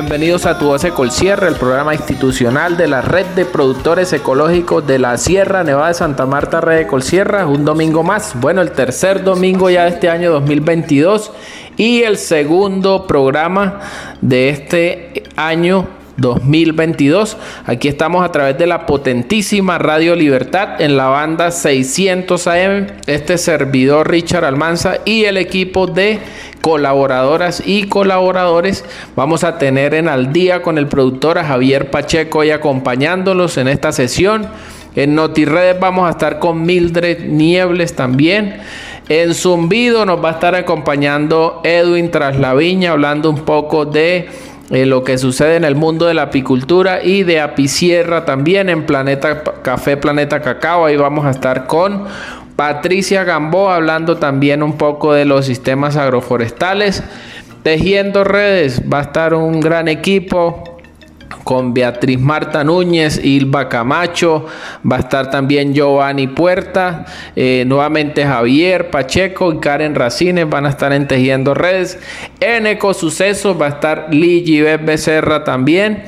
Bienvenidos a Tu Voz Ecolcierra, el programa institucional de la Red de Productores Ecológicos de la Sierra Nevada de Santa Marta, Red Ecolcierra. Un domingo más. Bueno, el tercer domingo ya de este año 2022 y el segundo programa de este año 2022. Aquí estamos a través de la potentísima Radio Libertad en la banda 600 AM. Este servidor Richard Almanza y el equipo de colaboradoras y colaboradores. Vamos a tener en al día con el productor a Javier Pacheco y acompañándolos en esta sesión. En NotiRedes vamos a estar con Mildred Niebles también. En Zumbido nos va a estar acompañando Edwin Traslaviña hablando un poco de eh, lo que sucede en el mundo de la apicultura y de apicierra también en Planeta Café, Planeta Cacao. Ahí vamos a estar con Patricia Gambó hablando también un poco de los sistemas agroforestales. Tejiendo redes, va a estar un gran equipo con Beatriz Marta Núñez, Ilva Camacho, va a estar también Giovanni Puerta, eh, nuevamente Javier Pacheco y Karen Racines van a estar en Tejiendo Redes. En Ecosucesos va a estar Ligi Becerra también.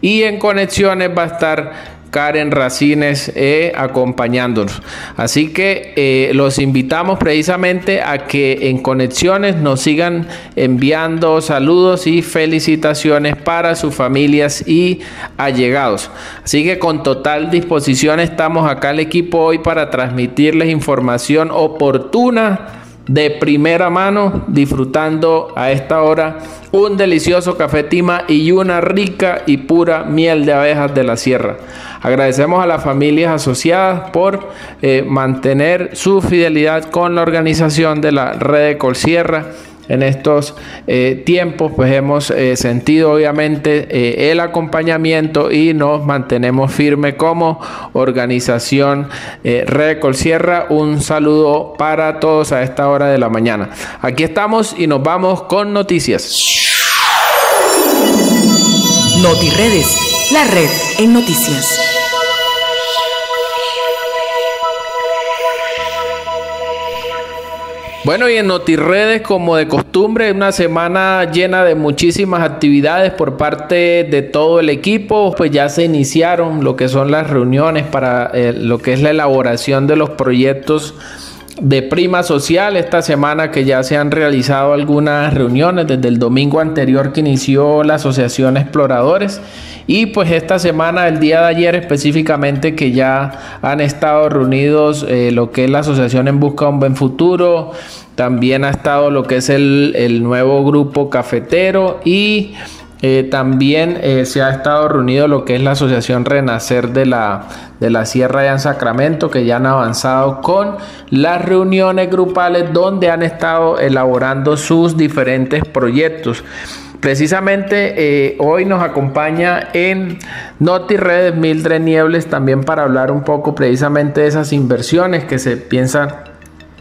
Y en Conexiones va a estar Karen Racines eh, acompañándonos. Así que eh, los invitamos precisamente a que en conexiones nos sigan enviando saludos y felicitaciones para sus familias y allegados. Así que con total disposición estamos acá el equipo hoy para transmitirles información oportuna de primera mano, disfrutando a esta hora un delicioso café tima y una rica y pura miel de abejas de la sierra. Agradecemos a las familias asociadas por eh, mantener su fidelidad con la organización de la red de Colsierra en estos eh, tiempos, pues hemos eh, sentido obviamente eh, el acompañamiento y nos mantenemos firme como organización Red Sierra. Un saludo para todos a esta hora de la mañana. Aquí estamos y nos vamos con noticias. NotiRedes, la red en noticias. Bueno, y en NotiRedes, como de costumbre, una semana llena de muchísimas actividades por parte de todo el equipo. Pues ya se iniciaron lo que son las reuniones para eh, lo que es la elaboración de los proyectos de prima social esta semana que ya se han realizado algunas reuniones desde el domingo anterior que inició la asociación exploradores. Y pues esta semana, el día de ayer específicamente, que ya han estado reunidos eh, lo que es la Asociación en Busca de un Buen Futuro, también ha estado lo que es el, nuevo grupo cafetero y eh, también eh, se ha estado reunido lo que es la Asociación Renacer de la, de la Sierra de Sacramento, que ya han avanzado con las reuniones grupales donde han estado elaborando sus diferentes proyectos. Precisamente eh, hoy nos acompaña en NotiRedes Mildred Niebles también para hablar un poco precisamente de esas inversiones que se piensan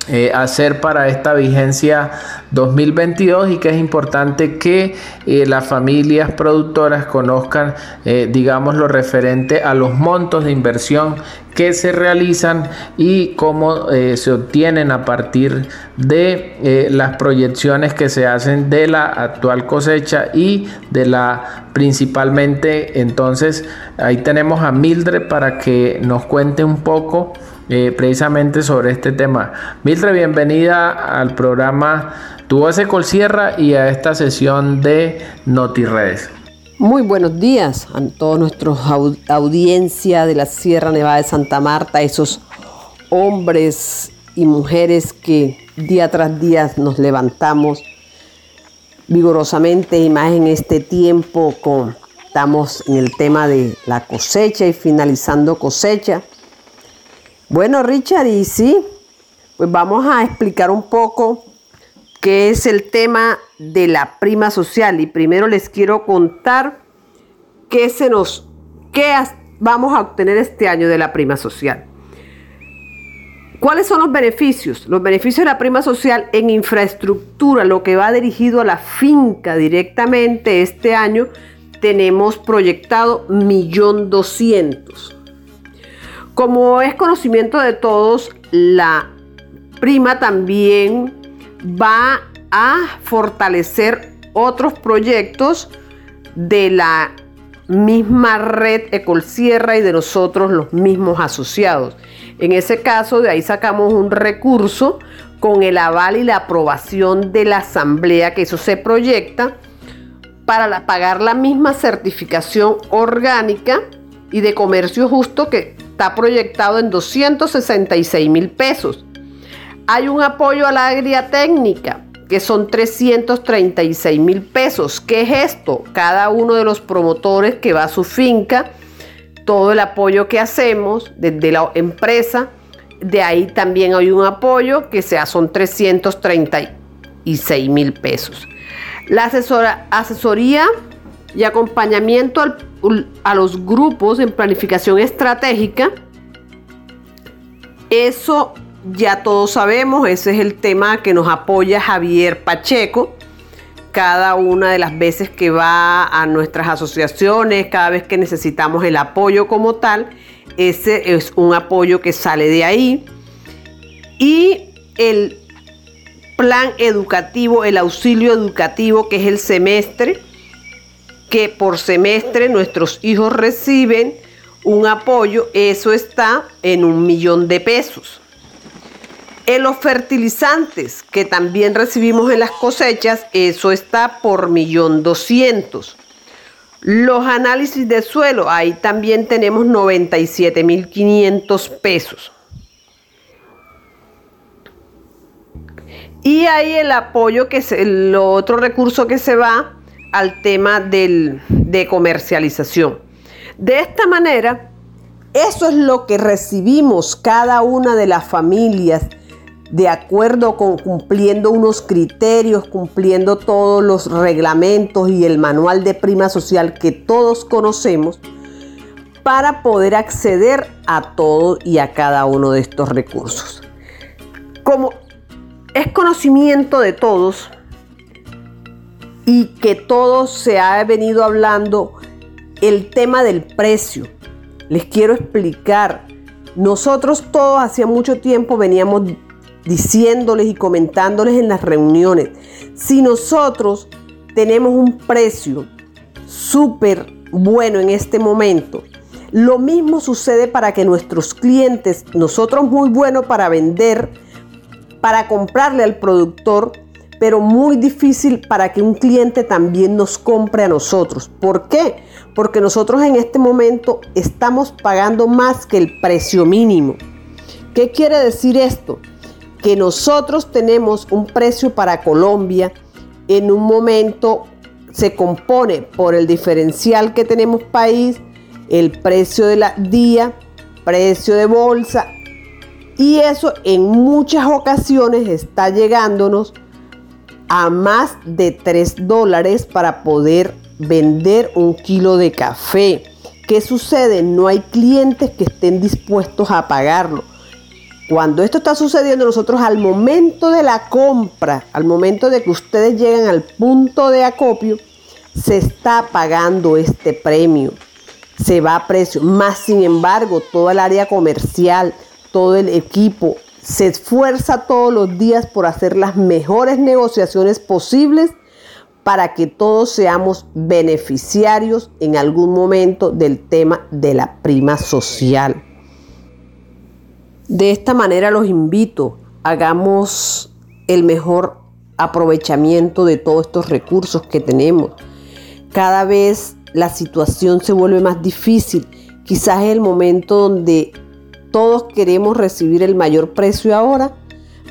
eh, hacer para esta vigencia 2022 y que es importante que eh, las familias productoras conozcan, digamos, lo referente a los montos de inversión que se realizan y cómo eh, se obtienen a partir de eh, las proyecciones que se hacen de la actual cosecha y de la principalmente entonces ahí tenemos a Mildred para que nos cuente un poco eh, precisamente sobre este tema. Mildred, bienvenida al programa Tu Voz Colsierra y a esta sesión de NotiRedes. Muy buenos días a todos nuestros audiencia de la Sierra Nevada de Santa Marta, esos hombres y mujeres que día tras día nos levantamos vigorosamente y más en este tiempo estamos en el tema de la cosecha y finalizando cosecha. Bueno, Richard, y sí, pues vamos a explicar un poco qué es el tema de la prima social. Y primero les quiero contar qué se nos, qué vamos a obtener este año de la prima social. ¿Cuáles son los beneficios? Los beneficios de la prima social en infraestructura, lo que va dirigido a la finca directamente este año, tenemos proyectado millón doscientos. Como es conocimiento de todos, la prima también va a fortalecer otros proyectos de la misma red Ecolsierra y de nosotros los mismos asociados. En ese caso, de ahí sacamos un recurso con el aval y la aprobación de la asamblea que eso se proyecta para pagar la misma certificación orgánica y de comercio justo que está proyectado en 266 mil pesos. Hay un apoyo a la agria técnica que son 336 mil pesos. ¿Qué es esto? Cada uno de los promotores que va a su finca, todo el apoyo que hacemos desde la empresa, de ahí también hay un apoyo que sea, son 336 mil pesos. La asesoría y acompañamiento a los grupos en planificación estratégica, eso ya todos sabemos, ese es el tema que nos apoya Javier Pacheco. Cada una de las veces que va a nuestras asociaciones, cada vez que necesitamos el apoyo como tal, ese es un apoyo que sale de ahí. Y el plan educativo, el auxilio educativo, que es el semestre, que por semestre nuestros hijos reciben un apoyo, eso está en un millón de pesos. En los fertilizantes que también recibimos en las cosechas, eso está por millón doscientos. Los análisis de suelo, ahí también tenemos 97.500 pesos. Y ahí el apoyo que es el otro recurso que se va al tema del, de comercialización. De esta manera, eso es lo que recibimos cada una de las familias de acuerdo con cumpliendo unos criterios, cumpliendo todos los reglamentos y el manual de prima social que todos conocemos, para poder acceder a todo y a cada uno de estos recursos. Como es conocimiento de todos y que todos se ha venido hablando el tema del precio, les quiero explicar. Nosotros todos hacía mucho tiempo veníamos diciéndoles y comentándoles en las reuniones. Si nosotros tenemos un precio súper bueno en este momento, lo mismo sucede para que nuestros clientes, nosotros muy buenos para vender, para comprarle al productor, pero muy difícil para que un cliente también nos compre a nosotros. ¿Por qué? Porque nosotros en este momento estamos pagando más que el precio mínimo. ¿Qué quiere decir esto? que nosotros tenemos un precio para Colombia en un momento se compone por el diferencial que tenemos país, el precio de la día, precio de bolsa y eso en muchas ocasiones está llegándonos a más de 3 dólares para poder vender un kilo de café. ¿Qué sucede? No hay clientes que estén dispuestos a pagarlo. Cuando esto está sucediendo, nosotros al momento de la compra, al momento de que ustedes llegan al punto de acopio, se está pagando este premio. Se va a precio. Más sin embargo, todo el área comercial, todo el equipo, se esfuerza todos los días por hacer las mejores negociaciones posibles para que todos seamos beneficiarios en algún momento del tema de la prima social. De esta manera los invito, hagamos el mejor aprovechamiento de todos estos recursos que tenemos. Cada vez la situación se vuelve más difícil. Quizás es el momento donde todos queremos recibir el mayor precio ahora,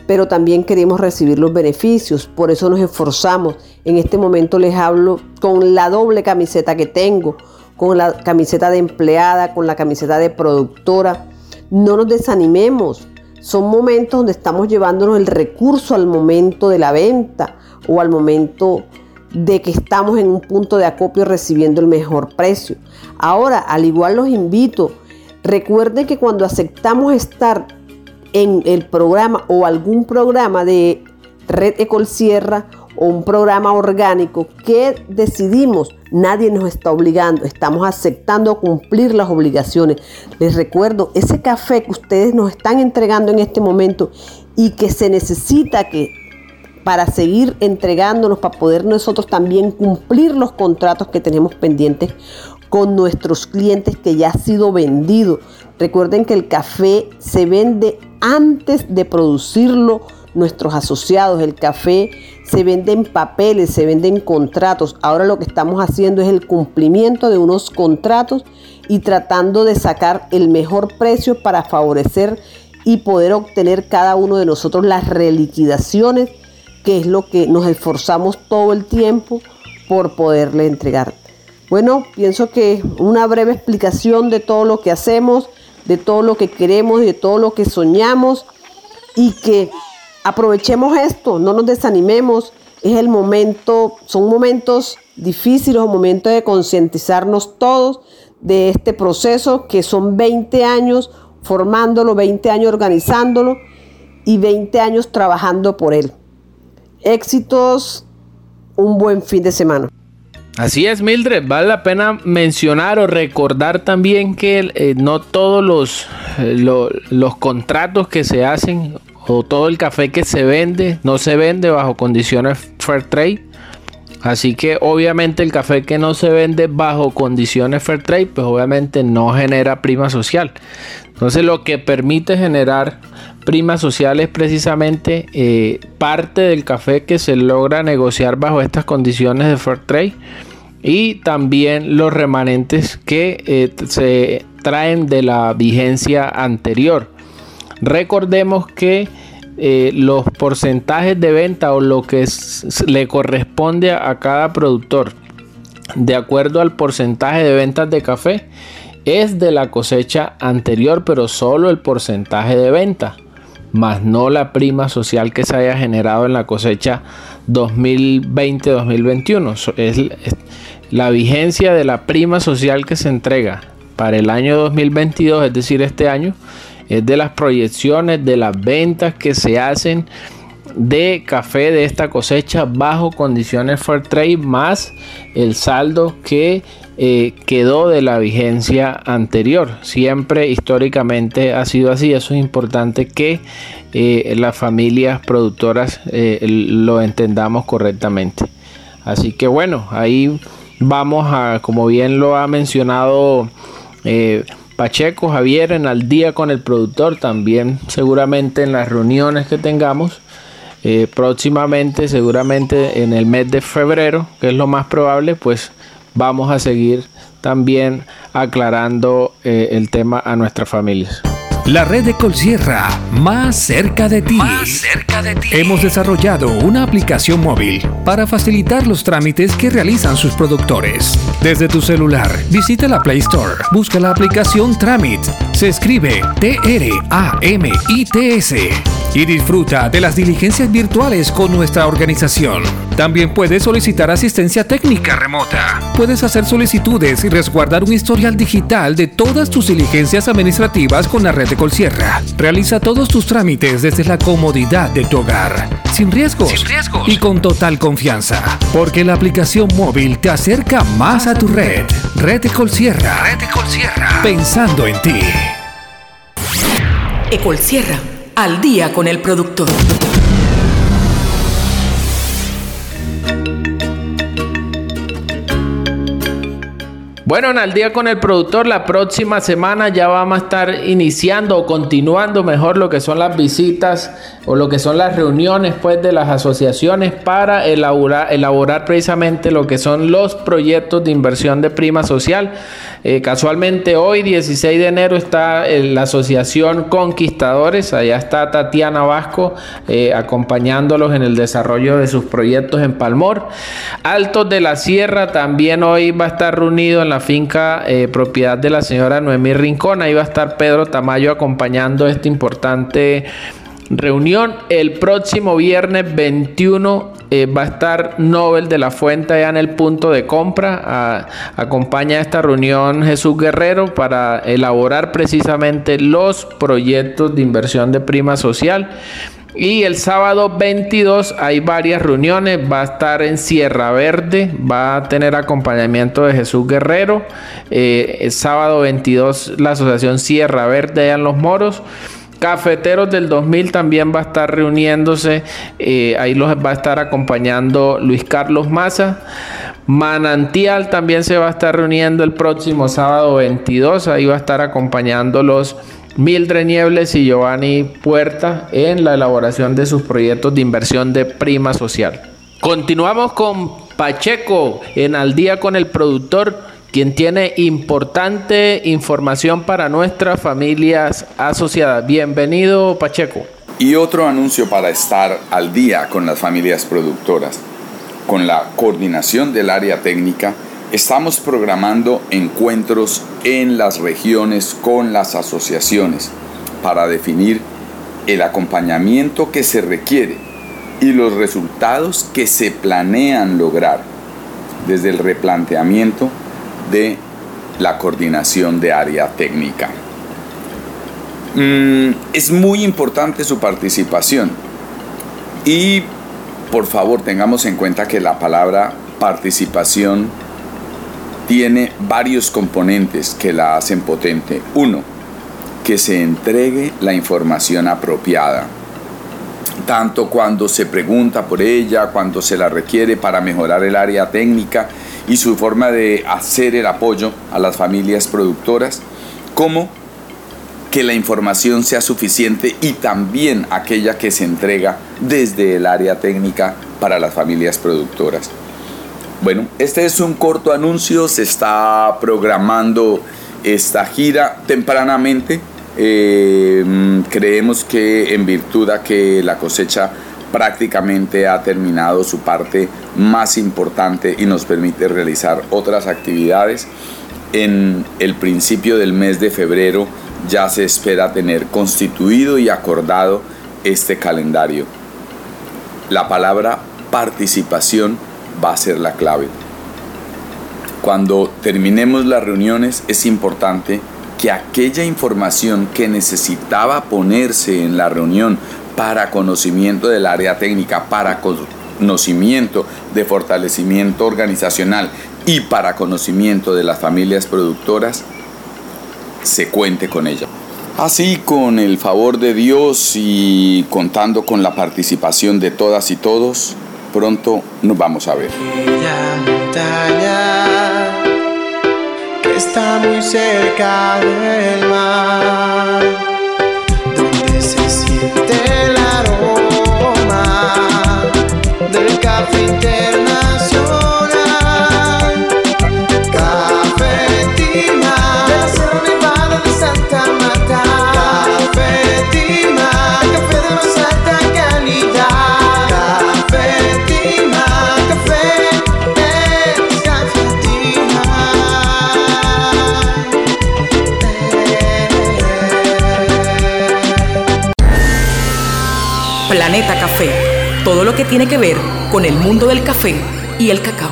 pero también queremos recibir los beneficios. Por eso nos esforzamos. En este momento les hablo con la doble camiseta que tengo, con la camiseta de empleada, con la camiseta de productora no nos desanimemos. Son momentos donde estamos llevándonos el recurso al momento de la venta o al momento de que estamos en un punto de acopio recibiendo el mejor precio. Ahora, al igual los invito, recuerden que cuando aceptamos estar en el programa o algún programa de Red Ecol Sierra o un programa orgánico que decidimos, nadie nos está obligando, estamos aceptando cumplir las obligaciones. Les recuerdo, ese café que ustedes nos están entregando en este momento y que se necesita que para seguir entregándonos, para poder nosotros también cumplir los contratos que tenemos pendientes con nuestros clientes que ya ha sido vendido. Recuerden que el café se vende antes de producirlo nuestros asociados. El café se vende en papeles, se vende en contratos. Ahora lo que estamos haciendo es el cumplimiento de unos contratos y tratando de sacar el mejor precio para favorecer y poder obtener cada uno de nosotros las reliquidaciones que es lo que nos esforzamos todo el tiempo por poderle entregar. Bueno, pienso que una breve explicación de todo lo que hacemos, de todo lo que queremos de todo lo que soñamos y que aprovechemos esto, no nos desanimemos. Es el momento, son momentos difíciles, un momento de concientizarnos todos de este proceso que son 20 años formándolo, 20 años organizándolo y 20 años trabajando por él éxitos, un buen fin de semana. Así es, Mildred. Vale la pena mencionar o recordar también que eh, no todos los, eh, los contratos que se hacen o todo el café que se vende no se vende bajo condiciones fair trade. Así que obviamente el café que no se vende bajo condiciones fair trade, pues obviamente no genera prima social. Entonces lo que permite generar prima social es precisamente eh, parte del café que se logra negociar bajo estas condiciones de fair trade y también los remanentes que eh, se traen de la vigencia anterior. Recordemos que eh, los porcentajes de venta o lo que le corresponde a cada productor de acuerdo al porcentaje de ventas de café es de la cosecha anterior, pero solo el porcentaje de venta, más no la prima social que se haya generado en la cosecha 2020-2021. Es la vigencia de la prima social que se entrega para el año 2022, es decir, este año, es de las proyecciones de las ventas que se hacen de café de esta cosecha bajo condiciones fair trade más el saldo que eh, quedó de la vigencia anterior. Siempre históricamente ha sido así. Eso es importante que eh, las familias productoras eh, lo entendamos correctamente. Así que bueno, ahí vamos a, como bien lo ha mencionado Pacheco Javier, en al día con el productor, también seguramente en las reuniones que tengamos. próximamente, seguramente en el mes de febrero, que es lo más probable, pues vamos a seguir también aclarando eh, el tema a nuestras familias. La red de Colsierra, más cerca de ti. Más cerca de ti. Hemos desarrollado una aplicación móvil para facilitar los trámites que realizan sus productores. Desde tu celular, visita la Play Store, busca la aplicación Tramit. Se escribe T-R-A-M-I-T-S y disfruta de las diligencias virtuales con nuestra organización. También puedes solicitar asistencia técnica remota. Puedes hacer solicitudes y resguardar un historial digital de todas tus diligencias administrativas con la red de Colsierra. Realiza todos tus trámites desde la comodidad de tu hogar, sin riesgos, y con total confianza, porque la aplicación móvil te acerca más a tu red. Red Colsierra. Red de Colsierra. Pensando en ti. Ecolsierra al día con el productor. Bueno, en Al día con el productor, la próxima semana ya vamos a estar iniciando o continuando mejor lo que son las visitas o lo que son las reuniones pues de las asociaciones para elaborar, precisamente lo que son los proyectos de inversión de prima social. Eh, casualmente hoy, 16 de enero, está la asociación Conquistadores. Allá está Tatiana Vasco eh, acompañándolos en el desarrollo de sus proyectos en Palmor. Altos de la Sierra también hoy va a estar reunido en la finca eh, propiedad de la señora Noemí Rincón. Ahí va a estar Pedro Tamayo acompañando este importante reunión. El próximo viernes 21 eh, va a estar Nobel de la Fuente allá en el punto de compra. acompaña a esta reunión Jesús Guerrero para elaborar precisamente los proyectos de inversión de prima social. Y el sábado 22 hay varias reuniones. Va a estar en Sierra Verde. Va a tener acompañamiento de Jesús Guerrero. Eh, el sábado 22 la Asociación Sierra Verde en Los Moros. Cafeteros del 2000 también va a estar reuniéndose, eh, ahí los va a estar acompañando Luis Carlos Maza. Manantial también se va a estar reuniendo el próximo sábado 22, ahí va a estar acompañándolos Mildred Niebles y Giovanni Puerta en la elaboración de sus proyectos de inversión de prima social. Continuamos con Pacheco en Al día con el productor quien tiene importante información para nuestras familias asociadas. Bienvenido, Pacheco. Y otro anuncio para estar al día con las familias productoras. Con la coordinación del área técnica, estamos programando encuentros en las regiones con las asociaciones para definir el acompañamiento que se requiere y los resultados que se planean lograr desde el replanteamiento de la coordinación de área técnica. Mm, es muy importante su participación y por favor tengamos en cuenta que la palabra participación tiene varios componentes que la hacen potente. Uno, que se entregue la información apropiada, tanto cuando se pregunta por ella, cuando se la requiere para mejorar el área técnica y su forma de hacer el apoyo a las familias productoras, como que la información sea suficiente y también aquella que se entrega desde el área técnica para las familias productoras. Bueno, este es un corto anuncio, se está programando esta gira tempranamente. Eh, creemos que en virtud a que la cosecha prácticamente ha terminado su parte más importante y nos permite realizar otras actividades. En el principio del mes de febrero ya se espera tener constituido y acordado este calendario. La palabra participación va a ser la clave. Cuando terminemos las reuniones es importante que aquella información que necesitaba ponerse en la reunión para conocimiento del área técnica, para conocimiento de fortalecimiento organizacional y para conocimiento de las familias productoras, se cuente con ella. Así, con el favor de Dios y contando con la participación de todas y todos, pronto nos vamos a ver. que está muy cerca del mar, donde se siente el aroma del café internacional. Todo lo que tiene que ver con el mundo del café y el cacao.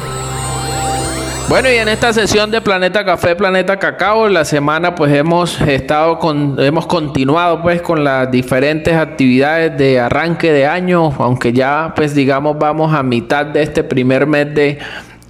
Bueno, y en esta sesión de Planeta Café, Planeta Cacao, la semana pues hemos estado con, hemos continuado pues con las diferentes actividades de arranque de año, aunque ya pues digamos vamos a mitad de este primer mes de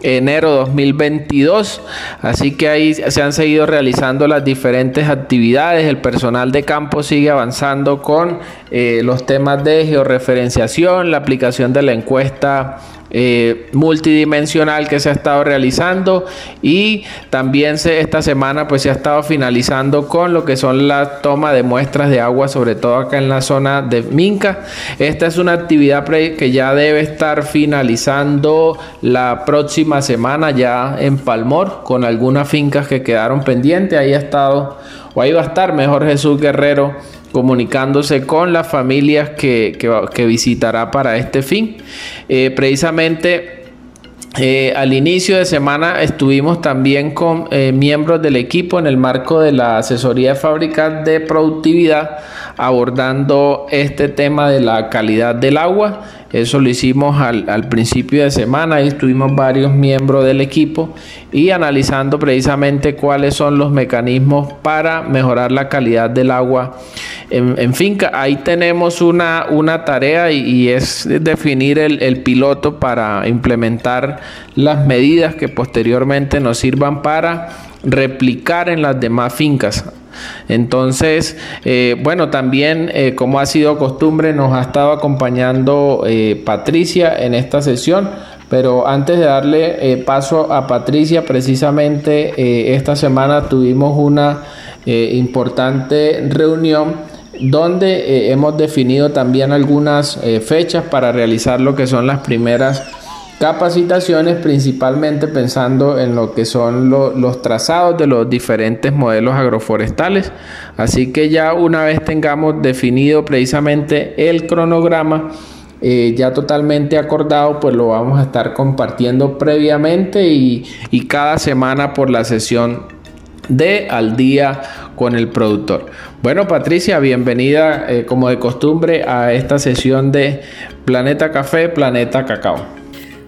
enero 2022. Así que ahí se han seguido realizando las diferentes actividades. El personal de campo sigue avanzando con eh, los temas de georreferenciación, la aplicación de la encuesta eh, multidimensional que se ha estado realizando y también se, esta semana pues se ha estado finalizando con lo que son la toma de muestras de agua sobre todo acá en la zona de Minca. Esta es una actividad que ya debe estar finalizando la próxima semana ya en Palmor con algunas fincas que quedaron pendientes. Ahí ha estado o ahí va a estar mejor Jesús Guerrero comunicándose con las familias que, visitará para este fin. Eh, precisamente eh, al inicio de semana estuvimos también con eh, miembros del equipo en el marco de la asesoría de fábricas de productividad abordando este tema de la calidad del agua. Eso lo hicimos al, al principio de semana y estuvimos varios miembros del equipo y analizando precisamente cuáles son los mecanismos para mejorar la calidad del agua en, finca. Ahí tenemos una, una tarea y, es definir el, el, piloto para implementar las medidas que posteriormente nos sirvan para replicar en las demás fincas. Entonces, eh, bueno, también eh, como ha sido costumbre, nos ha estado acompañando eh, Patricia en esta sesión. Pero antes de darle paso a Patricia, precisamente esta semana tuvimos una importante reunión donde hemos definido también algunas fechas para realizar lo que son las primeras capacitaciones principalmente pensando en lo que son los trazados de los diferentes modelos agroforestales. Así que ya una vez tengamos definido precisamente el cronograma, eh, ya totalmente acordado, pues lo vamos a estar compartiendo previamente y, cada semana por la sesión de al día con el productor. Bueno, Patricia, bienvenida eh, como de costumbre a esta sesión de Planeta Café, Planeta Cacao.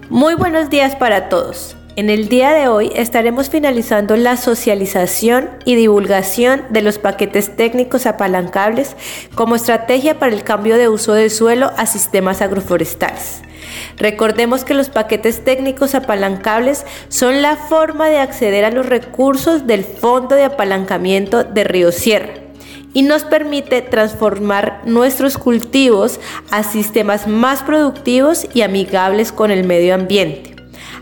Muy buenos días para todos. En el día de hoy estaremos finalizando la socialización y divulgación de los paquetes técnicos apalancables como estrategia para el cambio de uso de suelo a sistemas agroforestales. Recordemos que los paquetes técnicos apalancables son la forma de acceder a los recursos del Fondo de Apalancamiento de Río Sierra y nos permite transformar nuestros cultivos a sistemas más productivos y amigables con el medio ambiente.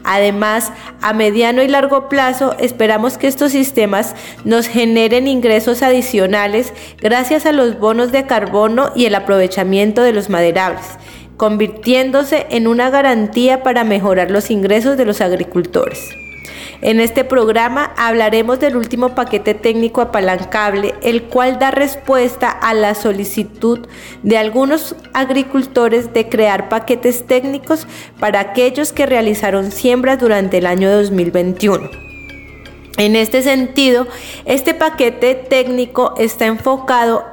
Además, a mediano y largo plazo esperamos que estos sistemas nos generen ingresos adicionales gracias a los bonos de carbono y el aprovechamiento de los maderables, convirtiéndose en una garantía para mejorar los ingresos de los agricultores. En este programa hablaremos del último paquete técnico apalancable, el cual da respuesta a la solicitud de algunos agricultores de crear paquetes técnicos para aquellos que realizaron siembras durante el año 2021. En este sentido, este paquete técnico está enfocado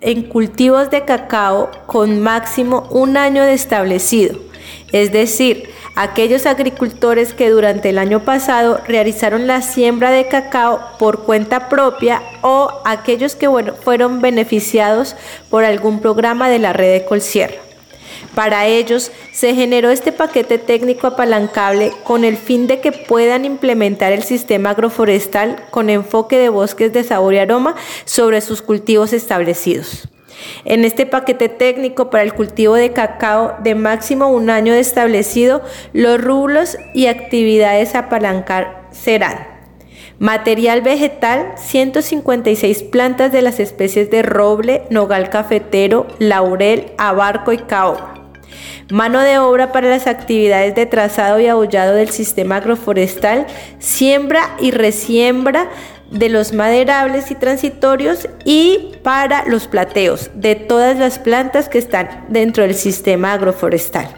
en cultivos de cacao con máximo un año de establecido, es decir, aquellos agricultores que durante el año pasado realizaron la siembra de cacao por cuenta propia o aquellos que fueron beneficiados por algún programa de la red de Colsierra. Para ellos se generó este paquete técnico apalancable con el fin de que puedan implementar el sistema agroforestal con enfoque de bosques de sabor y aroma sobre sus cultivos establecidos. En este paquete técnico para el cultivo de cacao de máximo un año establecido, los rublos y actividades a apalancar serán Material vegetal, 156 plantas de las especies de roble, nogal cafetero, laurel, abarco y caoba. Mano de obra para las actividades de trazado y aullado del sistema agroforestal, siembra y resiembra de los maderables y transitorios y para los plateos de todas las plantas que están dentro del sistema agroforestal.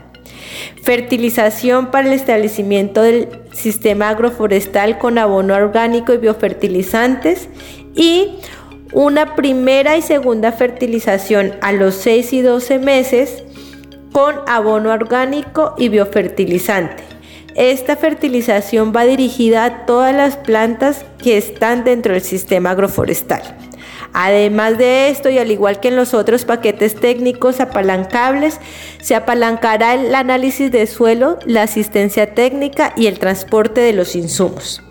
Fertilización para el establecimiento del sistema agroforestal con abono orgánico y biofertilizantes y una primera y segunda fertilización a los 6 y 12 meses con abono orgánico y biofertilizante. Esta fertilización va dirigida a todas las plantas que están dentro del sistema agroforestal. Además de esto, y al igual que en los otros paquetes técnicos apalancables, se apalancará el análisis de suelo, la asistencia técnica y el transporte de los insumos.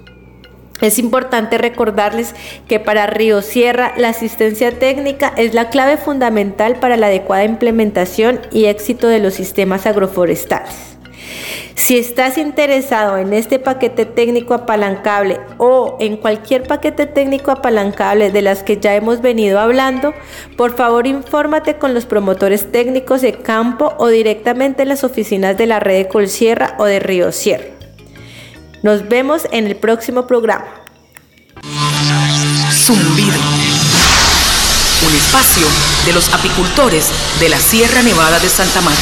Es importante recordarles que para Río Sierra la asistencia técnica es la clave fundamental para la adecuada implementación y éxito de los sistemas agroforestales. Si estás interesado en este paquete técnico apalancable o en cualquier paquete técnico apalancable de las que ya hemos venido hablando, por favor infórmate con los promotores técnicos de campo o directamente en las oficinas de la red de Colsierra o de Río Sierra. Nos vemos en el próximo programa. Zumbido. Un espacio de los apicultores de la Sierra Nevada de Santa Marta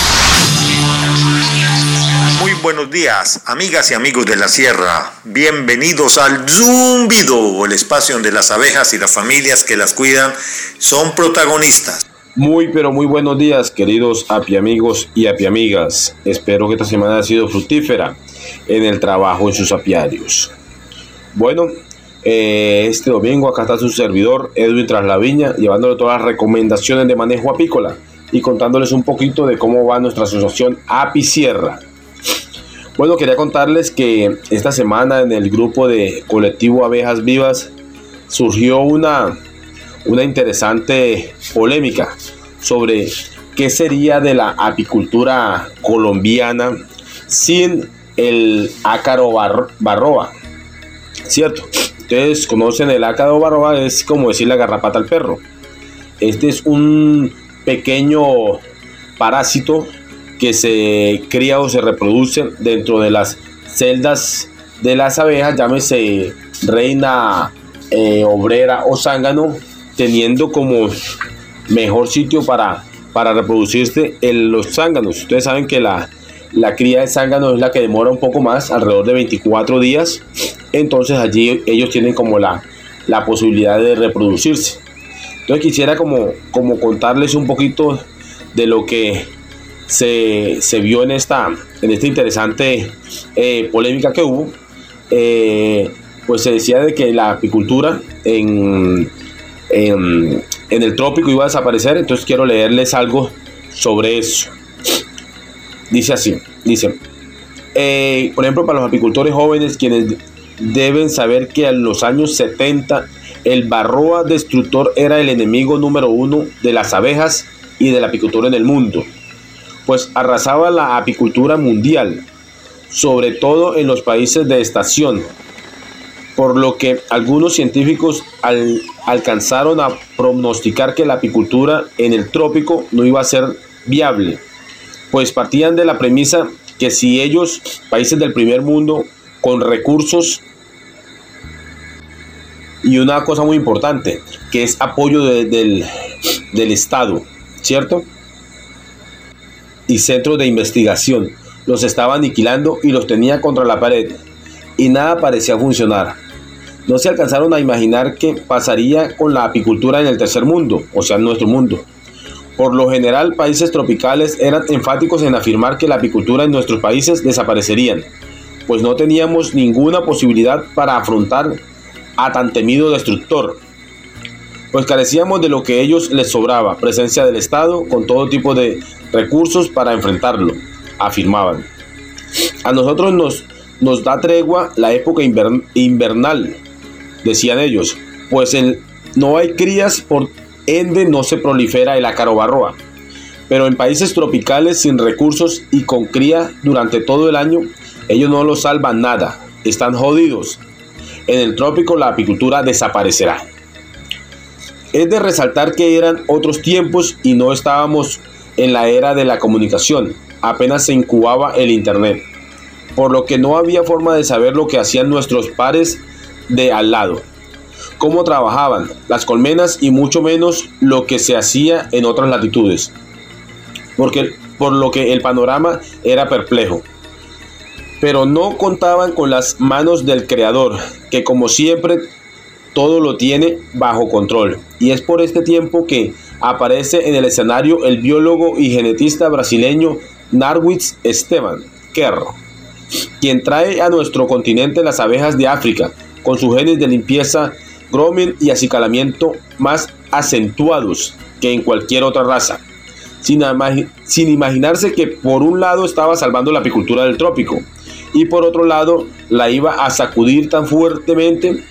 buenos días, amigas y amigos de la sierra. Bienvenidos al Zumbido, el espacio donde las abejas y las familias que las cuidan son protagonistas. Muy pero muy buenos días, queridos apiamigos y apiamigas. Espero que esta semana haya sido fructífera en el trabajo en sus apiarios. Bueno, eh, este domingo acá está su servidor Edwin Traslaviña, llevándole todas las recomendaciones de manejo apícola y contándoles un poquito de cómo va nuestra asociación Apicierra. Bueno, quería contarles que esta semana en el grupo de colectivo Abejas Vivas surgió una, una interesante polémica sobre qué sería de la apicultura colombiana sin el ácaro barroa. ¿Cierto? Ustedes conocen el ácaro barroa, es como decir la garrapata al perro. Este es un pequeño parásito que se cría o se reproduce dentro de las celdas de las abejas, llámese reina, eh, obrera o zángano, teniendo como mejor sitio para, para reproducirse en los zánganos. Ustedes saben que la, la cría de zángano es la que demora un poco más, alrededor de 24 días. Entonces allí ellos tienen como la, la posibilidad de reproducirse. Entonces quisiera como, como contarles un poquito de lo que se, vio en esta, en esta interesante eh, polémica que hubo, eh, pues se decía de que la apicultura en, en, el trópico iba a desaparecer, entonces quiero leerles algo sobre eso. Dice así, dice, eh, por ejemplo, para los apicultores jóvenes, quienes deben saber que en los años 70 el barroa destructor era el enemigo número uno de las abejas y de la apicultura en el mundo pues arrasaba la apicultura mundial, sobre todo en los países de estación, por lo que algunos científicos alcanzaron a pronosticar que la apicultura en el trópico no iba a ser viable, pues partían de la premisa que si ellos, países del primer mundo, con recursos y una cosa muy importante, que es apoyo del, del Estado, ¿cierto? Y centros de investigación. Los estaba aniquilando y los tenía contra la pared. Y nada parecía funcionar. No se alcanzaron a imaginar qué pasaría con la apicultura en el tercer mundo, o sea, en nuestro mundo. Por lo general, países tropicales eran enfáticos en afirmar que la apicultura en nuestros países desaparecerían, pues no teníamos ninguna posibilidad para afrontar a tan temido destructor, pues carecíamos de lo que a ellos les sobraba, presencia del Estado con todo tipo de recursos para enfrentarlo, afirmaban. A nosotros nos, nos da tregua la época invernal, decían ellos, pues no hay crías, por ende no se prolifera el ácaro barroa. Pero en países tropicales sin recursos y con cría durante todo el año, ellos no lo salvan nada, están jodidos. En el trópico la apicultura desaparecerá. Es de resaltar que eran otros tiempos y no estábamos en la era de la comunicación, apenas se incubaba el Internet, por lo que no había forma de saber lo que hacían nuestros pares de al lado, cómo trabajaban las colmenas y mucho menos lo que se hacía en otras latitudes, porque, por lo que el panorama era perplejo. Pero no contaban con las manos del Creador, que como siempre todo lo tiene bajo control. Y es por este tiempo que aparece en el escenario el biólogo y genetista brasileño Narwitz Esteban Kerro, quien trae a nuestro continente las abejas de África con sus genes de limpieza, grooming y acicalamiento más acentuados que en cualquier otra raza, sin imaginarse que por un lado estaba salvando la apicultura del trópico y por otro lado la iba a sacudir tan fuertemente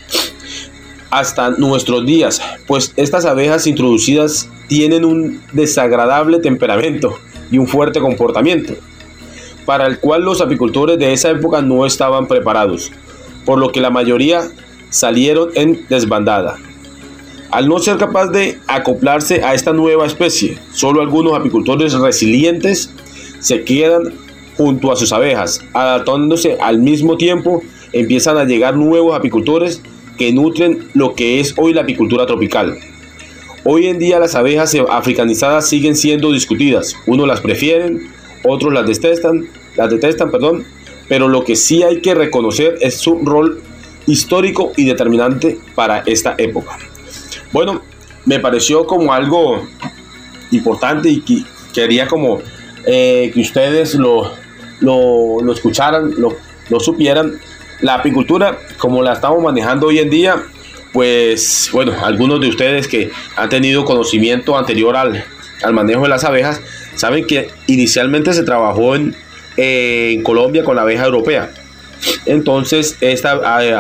hasta nuestros días, pues estas abejas introducidas tienen un desagradable temperamento y un fuerte comportamiento, para el cual los apicultores de esa época no estaban preparados, por lo que la mayoría salieron en desbandada. Al no ser capaz de acoplarse a esta nueva especie, solo algunos apicultores resilientes se quedan junto a sus abejas, adaptándose al mismo tiempo empiezan a llegar nuevos apicultores que nutren lo que es hoy la apicultura tropical. Hoy en día las abejas africanizadas siguen siendo discutidas. Unos las prefieren, otros las detestan, las detestan, perdón, pero lo que sí hay que reconocer es su rol histórico y determinante para esta época. Bueno, me pareció como algo importante y que quería como eh, que ustedes lo, lo, escucharan, lo, lo supieran la apicultura, como la estamos manejando hoy en día, pues bueno, algunos de ustedes que han tenido conocimiento anterior al, manejo de las abejas, saben que inicialmente se trabajó en, en Colombia con la abeja europea. Entonces esta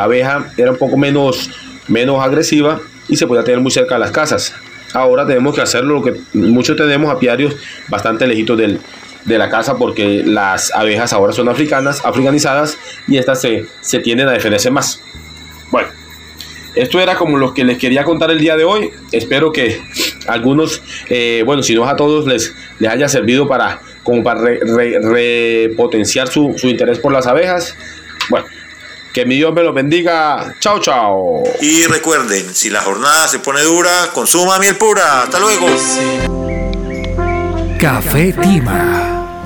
abeja era un poco menos, menos agresiva y se podía tener muy cerca de las casas. Ahora tenemos que hacerlo lo que muchos tenemos apiarios bastante lejitos del, de la casa porque las abejas ahora son africanas, africanizadas y estas se, se tienden a defenderse más. Bueno, esto era como lo que les quería contar el día de hoy. Espero que algunos, eh, bueno, si no a todos, les, les haya servido para, como para repotenciar su, su interés por las abejas. Bueno, que mi Dios me los bendiga. Chao, chao. Y recuerden, si la jornada se pone dura, consuma miel pura. Hasta luego. Café Tima.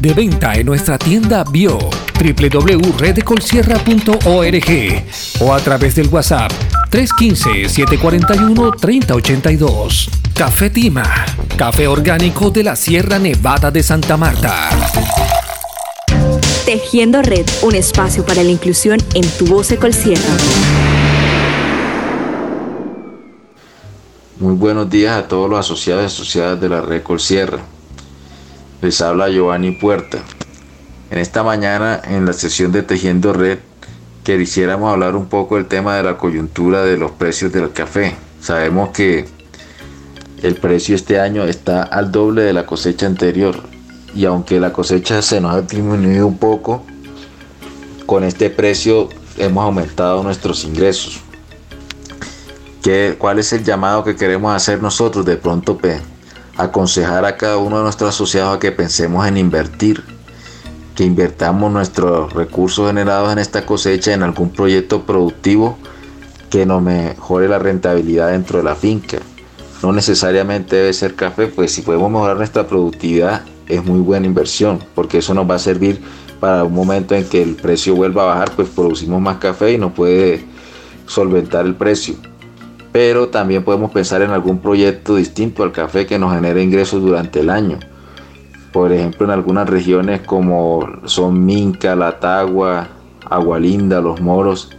De venta en nuestra tienda bio www.redecolsierra.org o a través del WhatsApp 315-741-3082. Café Tima, café orgánico de la Sierra Nevada de Santa Marta. Tejiendo Red, un espacio para la inclusión en tu voz Colsierra. Muy buenos días a todos los asociados y asociadas de la Red Colsierra. Les habla Giovanni Puerta. En esta mañana, en la sesión de Tejiendo Red, quisiéramos hablar un poco del tema de la coyuntura de los precios del café. Sabemos que el precio este año está al doble de la cosecha anterior y aunque la cosecha se nos ha disminuido un poco, con este precio hemos aumentado nuestros ingresos. ¿Qué, ¿Cuál es el llamado que queremos hacer nosotros? De pronto aconsejar a cada uno de nuestros asociados a que pensemos en invertir, que invertamos nuestros recursos generados en esta cosecha en algún proyecto productivo que nos mejore la rentabilidad dentro de la finca. No necesariamente debe ser café, pues si podemos mejorar nuestra productividad es muy buena inversión, porque eso nos va a servir para un momento en que el precio vuelva a bajar, pues producimos más café y nos puede solventar el precio pero también podemos pensar en algún proyecto distinto al café que nos genere ingresos durante el año. Por ejemplo, en algunas regiones como son Minca, La Tagua, Agualinda, Los Moros,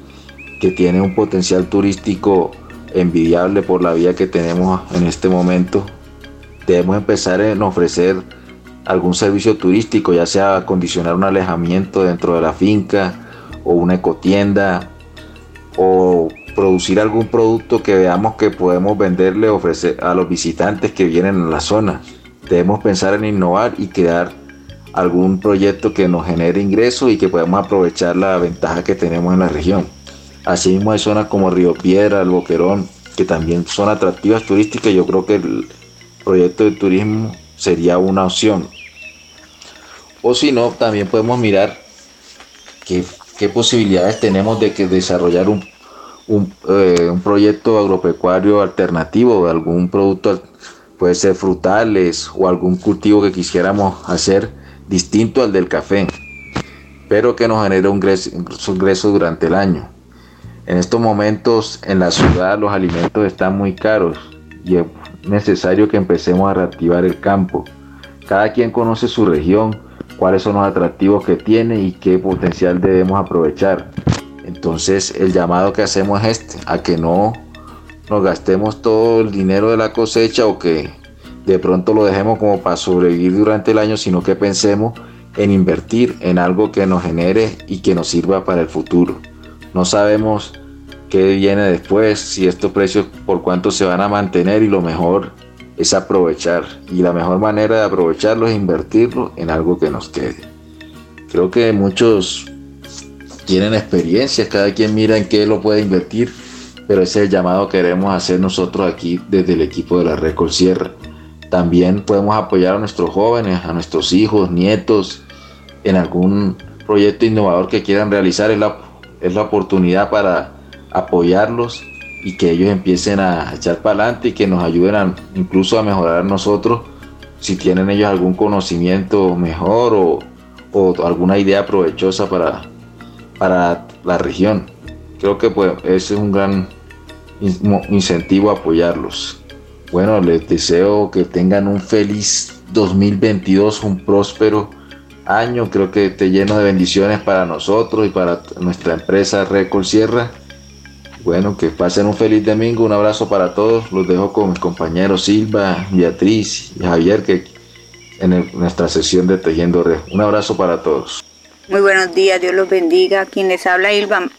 que tienen un potencial turístico envidiable por la vía que tenemos en este momento, debemos empezar en ofrecer algún servicio turístico, ya sea acondicionar un alejamiento dentro de la finca o una ecotienda o producir algún producto que veamos que podemos venderle, ofrecer a los visitantes que vienen a la zona. Debemos pensar en innovar y crear algún proyecto que nos genere ingresos y que podamos aprovechar la ventaja que tenemos en la región. Asimismo hay zonas como Río Piedra, El Boquerón, que también son atractivas turísticas. Yo creo que el proyecto de turismo sería una opción. O si no, también podemos mirar qué, qué posibilidades tenemos de que desarrollar un eh, un, proyecto agropecuario alternativo, algún producto, puede ser frutales o algún cultivo que quisiéramos hacer distinto al del café, pero que nos genere un ingreso, durante el año. En estos momentos en la ciudad los alimentos están muy caros y es necesario que empecemos a reactivar el campo. Cada quien conoce su región, cuáles son los atractivos que tiene y qué potencial debemos aprovechar. Entonces el llamado que hacemos es este, a que no nos gastemos todo el dinero de la cosecha o que de pronto lo dejemos como para sobrevivir durante el año, sino que pensemos en invertir en algo que nos genere y que nos sirva para el futuro. No sabemos qué viene después, si estos precios por cuánto se van a mantener y lo mejor es aprovechar. Y la mejor manera de aprovecharlo es invertirlo en algo que nos quede. Creo que muchos tienen experiencias, cada quien mira en qué lo puede invertir, pero ese es el llamado que queremos hacer nosotros aquí desde el equipo de la Recol Sierra. También podemos apoyar a nuestros jóvenes, a nuestros hijos, nietos, en algún proyecto innovador que quieran realizar. Es la, es la oportunidad para apoyarlos y que ellos empiecen a echar para adelante y que nos ayuden incluso a mejorar nosotros si tienen ellos algún conocimiento mejor o, o alguna idea provechosa para, para la región. Creo que pues ese es un gran incentivo a apoyarlos. Bueno, les deseo que tengan un feliz 2022, un próspero año. Creo que esté lleno de bendiciones para nosotros y para nuestra empresa Record Sierra. Bueno, que pasen un feliz domingo, un abrazo para todos. Los dejo con mis compañeros Silva, Beatriz y Javier, que en nuestra sesión de Tejiendo Red. Un abrazo para todos. Muy buenos días, Dios los bendiga. Quien les habla, Ilva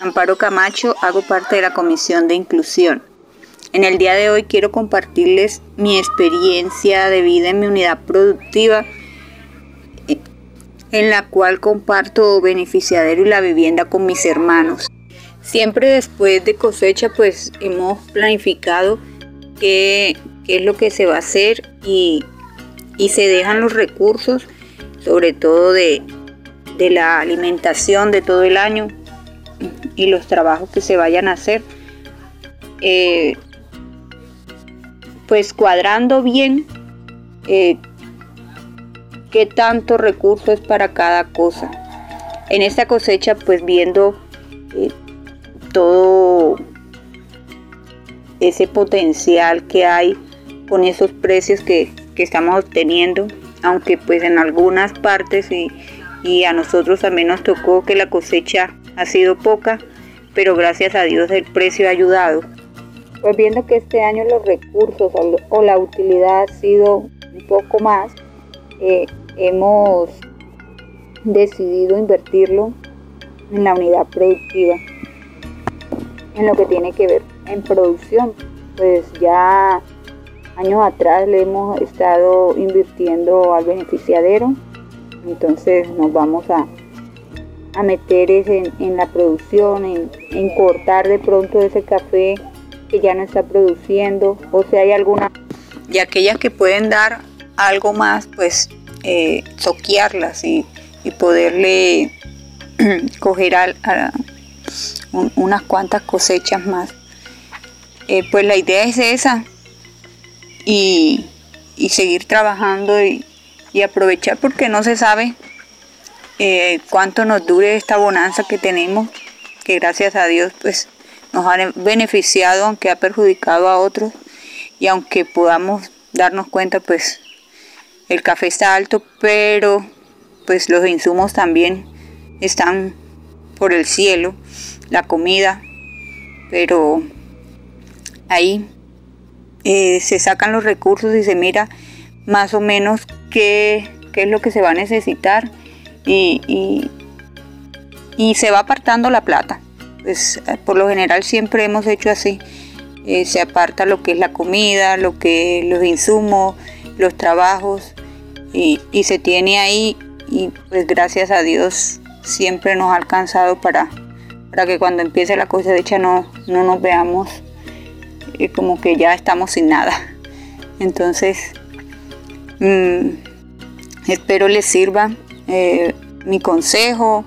Amparo Camacho, hago parte de la Comisión de Inclusión. En el día de hoy quiero compartirles mi experiencia de vida en mi unidad productiva, en la cual comparto beneficiadero y la vivienda con mis hermanos. Siempre después de cosecha, pues hemos planificado qué, es lo que se va a hacer y se dejan los recursos, sobre todo de, de la alimentación de todo el año y los trabajos que se vayan a hacer. Eh, pues cuadrando bien eh, qué tanto recurso es para cada cosa. En esta cosecha pues viendo eh, todo ese potencial que hay con esos precios que, que estamos obteniendo, aunque pues en algunas partes y, y a nosotros también nos tocó que la cosecha ha sido poca, pero gracias a Dios el precio ha ayudado. Pues viendo que este año los recursos o la utilidad ha sido un poco más, eh, hemos decidido invertirlo en la unidad productiva, en lo que tiene que ver en producción. Pues ya años atrás le hemos estado invirtiendo al beneficiadero entonces nos vamos a, a meter en, en, la producción, en, cortar de pronto ese café que ya no está produciendo, o si hay alguna, y aquellas que pueden dar algo más, pues eh, soquearlas y, poderle coger a, unas cuantas cosechas más. Eh, pues la idea es esa y, y seguir trabajando y, y aprovechar porque no se sabe eh, cuánto nos dure esta bonanza que tenemos, que gracias a Dios pues nos ha beneficiado aunque ha perjudicado a otros y aunque podamos darnos cuenta pues el café está alto pero pues los insumos también están por el cielo, la comida, pero ahí eh, se sacan los recursos y se mira más o menos qué, es lo que se va a necesitar y, y, se va apartando la plata. Pues eh, por lo general siempre hemos hecho así. Eh, se aparta lo que es la comida, lo que los insumos, los trabajos y, se tiene ahí y pues gracias a Dios siempre nos ha alcanzado para, para que cuando empiece la cosecha no, no nos veamos eh, como que ya estamos sin nada. Entonces, Mm, espero les sirva eh, mi consejo.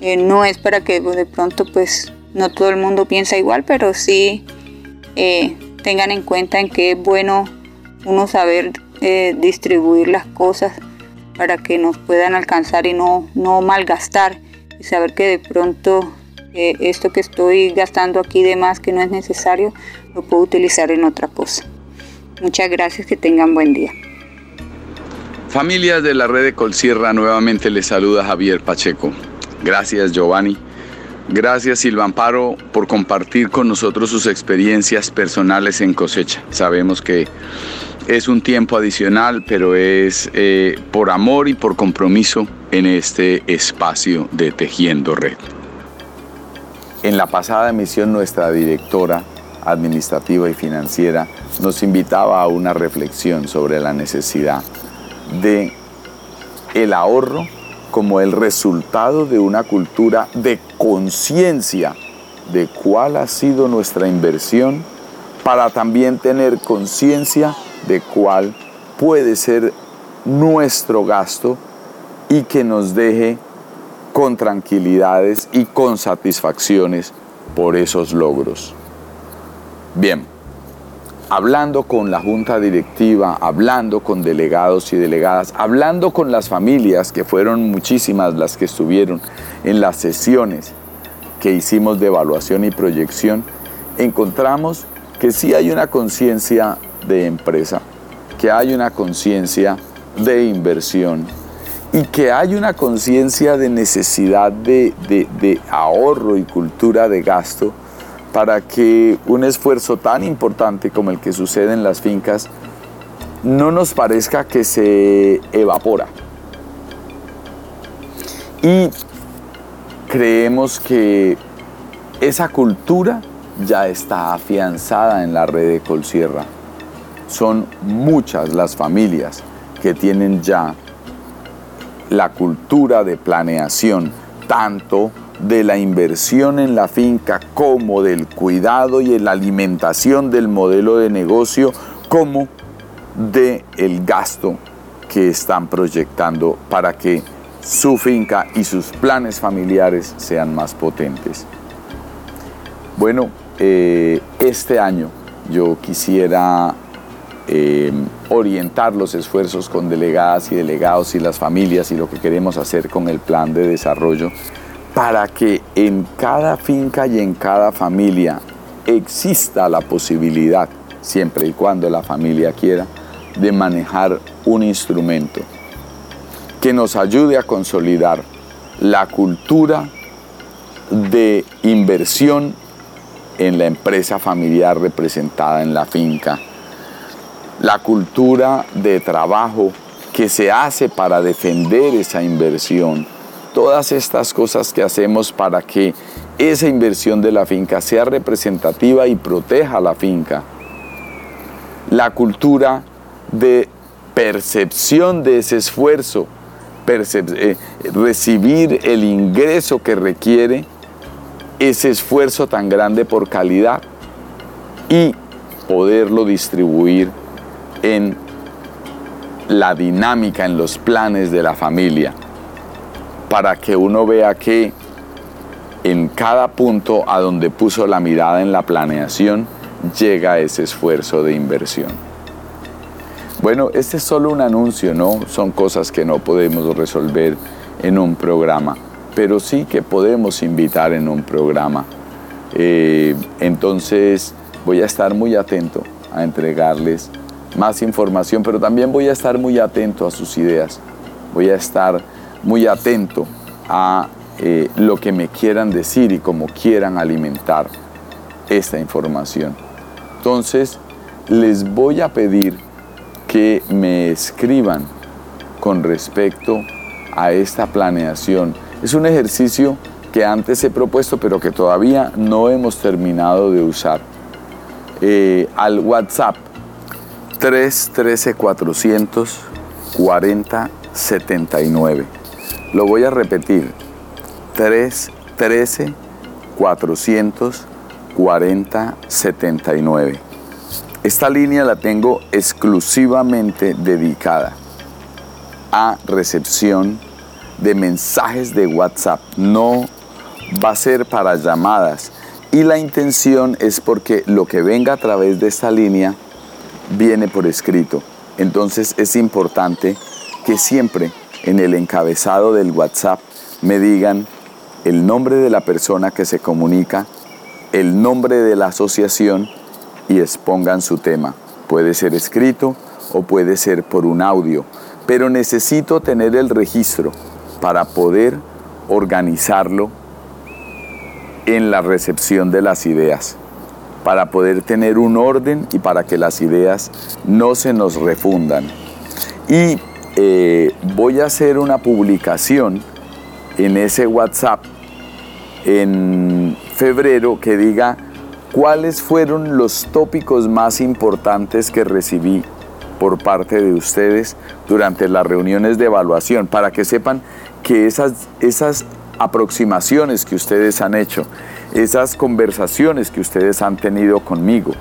Eh, no es para que de pronto pues no todo el mundo piensa igual, pero sí eh, tengan en cuenta en que es bueno uno saber distribuir las cosas para que nos puedan alcanzar y no, no malgastar y saber que de pronto esto que estoy gastando aquí de más que no es necesario lo puedo utilizar en otra cosa. Muchas gracias, que tengan buen día. Familias de la red de Colsierra, nuevamente les saluda Javier Pacheco. Gracias Giovanni. Gracias Silvan Paro por compartir con nosotros sus experiencias personales en cosecha. Sabemos que es un tiempo adicional, pero es eh, por amor y por compromiso en este espacio de Tejiendo Red. En la pasada emisión nuestra directora administrativa y financiera nos invitaba a una reflexión sobre la necesidad de el ahorro como el resultado de una cultura de conciencia de cuál ha sido nuestra inversión para también tener conciencia de cuál puede ser nuestro gasto y que nos deje con tranquilidades y con satisfacciones por esos logros. Bien hablando con la junta directiva, hablando con delegados y delegadas, hablando con las familias, que fueron muchísimas las que estuvieron en las sesiones que hicimos de evaluación y proyección, encontramos que sí hay una conciencia de empresa, que hay una conciencia de inversión y que hay una conciencia de necesidad de, de, ahorro y cultura de gasto para que un esfuerzo tan importante como el que sucede en las fincas no nos parezca que se evapora. Y creemos que esa cultura ya está afianzada en la red de Colsierra. Son muchas las familias que tienen ya la cultura de planeación, tanto de la inversión en la finca como del cuidado y la alimentación del modelo de negocio, como de el gasto que están proyectando para que su finca y sus planes familiares sean más potentes. Bueno, eh, este año yo quisiera eh, orientar los esfuerzos con delegadas y delegados y las familias y lo que queremos hacer con el plan de desarrollo para que en cada finca y en cada familia exista la posibilidad, siempre y cuando la familia quiera, de manejar un instrumento que nos ayude a consolidar la cultura de inversión en la empresa familiar representada en la finca, la cultura de trabajo que se hace para defender esa inversión, todas estas cosas que hacemos para que esa inversión de la finca sea representativa y proteja la finca, la cultura de percepción de ese esfuerzo, eh, recibir el ingreso que requiere ese esfuerzo tan grande por calidad y poderlo distribuir en la dinámica, en los planes de la familia, para que uno vea que en cada punto a donde puso la mirada en la planeación llega ese esfuerzo de inversión. Bueno, este es solo un anuncio, ¿no? Son cosas que no podemos resolver en un programa pero sí que podemos invitar en un programa. Eh, entonces voy a estar muy atento a entregarles más información, pero también voy a estar muy atento a sus ideas. Voy a estar muy atento a eh, lo que me quieran decir y cómo quieran alimentar esta información. Entonces, les voy a pedir que me escriban con respecto a esta planeación es un ejercicio que antes he propuesto pero que todavía no hemos terminado de usar. Eh, al WhatsApp 313 440 79. Lo voy a repetir. 313 440 79. Esta línea la tengo exclusivamente dedicada a recepción de mensajes de WhatsApp, no va a ser para llamadas. Y la intención es porque lo que venga a través de esta línea viene por escrito. Entonces es importante que siempre en el encabezado del WhatsApp me digan el nombre de la persona que se comunica, el nombre de la asociación y expongan su tema. Puede ser escrito o puede ser por un audio, pero necesito tener el registro para poder organizarlo en la recepción de las ideas, para poder tener un orden y para que las ideas no se nos refundan. Y eh, voy a hacer una publicación en ese WhatsApp en febrero que diga cuáles fueron los tópicos más importantes que recibí por parte de ustedes durante las reuniones de evaluación, para que sepan que esas, esas aproximaciones que ustedes han hecho, esas conversaciones que ustedes han tenido conmigo,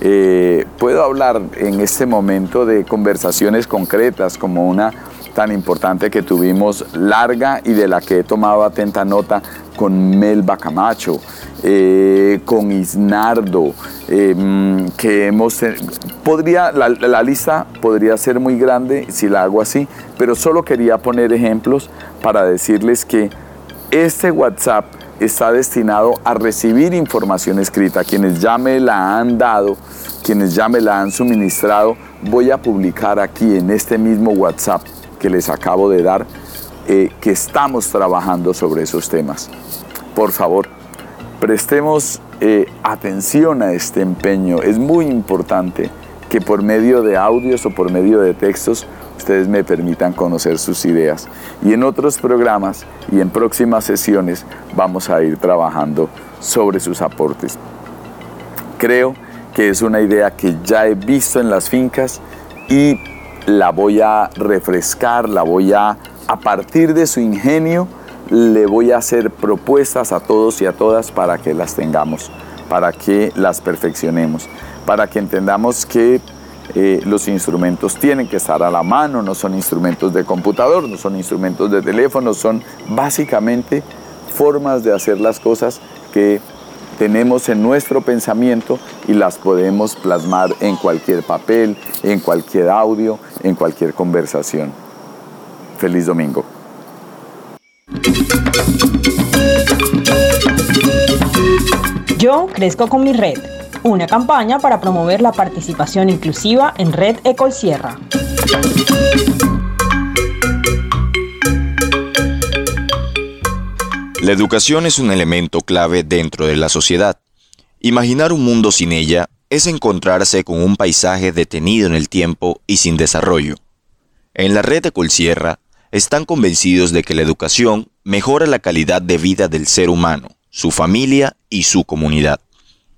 eh, puedo hablar en este momento de conversaciones concretas como una tan importante que tuvimos larga y de la que he tomado atenta nota con Melba Camacho, eh, con Isnardo, eh, que hemos... Podría, la, la, lista podría ser muy grande si la hago así, pero solo quería poner ejemplos para decirles que este WhatsApp está destinado a recibir información escrita. Quienes ya me la han dado, quienes ya me la han suministrado, voy a publicar aquí en este mismo WhatsApp que les acabo de dar, eh, que estamos trabajando sobre esos temas. Por favor, prestemos eh, atención a este empeño. Es muy importante que por medio de audios o por medio de textos ustedes me permitan conocer sus ideas. Y en otros programas y en próximas sesiones vamos a ir trabajando sobre sus aportes. Creo que es una idea que ya he visto en las fincas y la voy a refrescar, la voy a, a partir de su ingenio, le voy a hacer propuestas a todos y a todas para que las tengamos, para que las perfeccionemos, para que entendamos que eh, los instrumentos tienen que estar a la mano, no son instrumentos de computador, no son instrumentos de teléfono, son básicamente formas de hacer las cosas que tenemos en nuestro pensamiento y las podemos plasmar en cualquier papel, en cualquier audio, en cualquier conversación. Feliz domingo. Yo crezco con mi red, una campaña para promover la participación inclusiva en Red Ecol Sierra. La educación es un elemento clave dentro de la sociedad. Imaginar un mundo sin ella es encontrarse con un paisaje detenido en el tiempo y sin desarrollo. En la red de Colsierra están convencidos de que la educación mejora la calidad de vida del ser humano, su familia y su comunidad.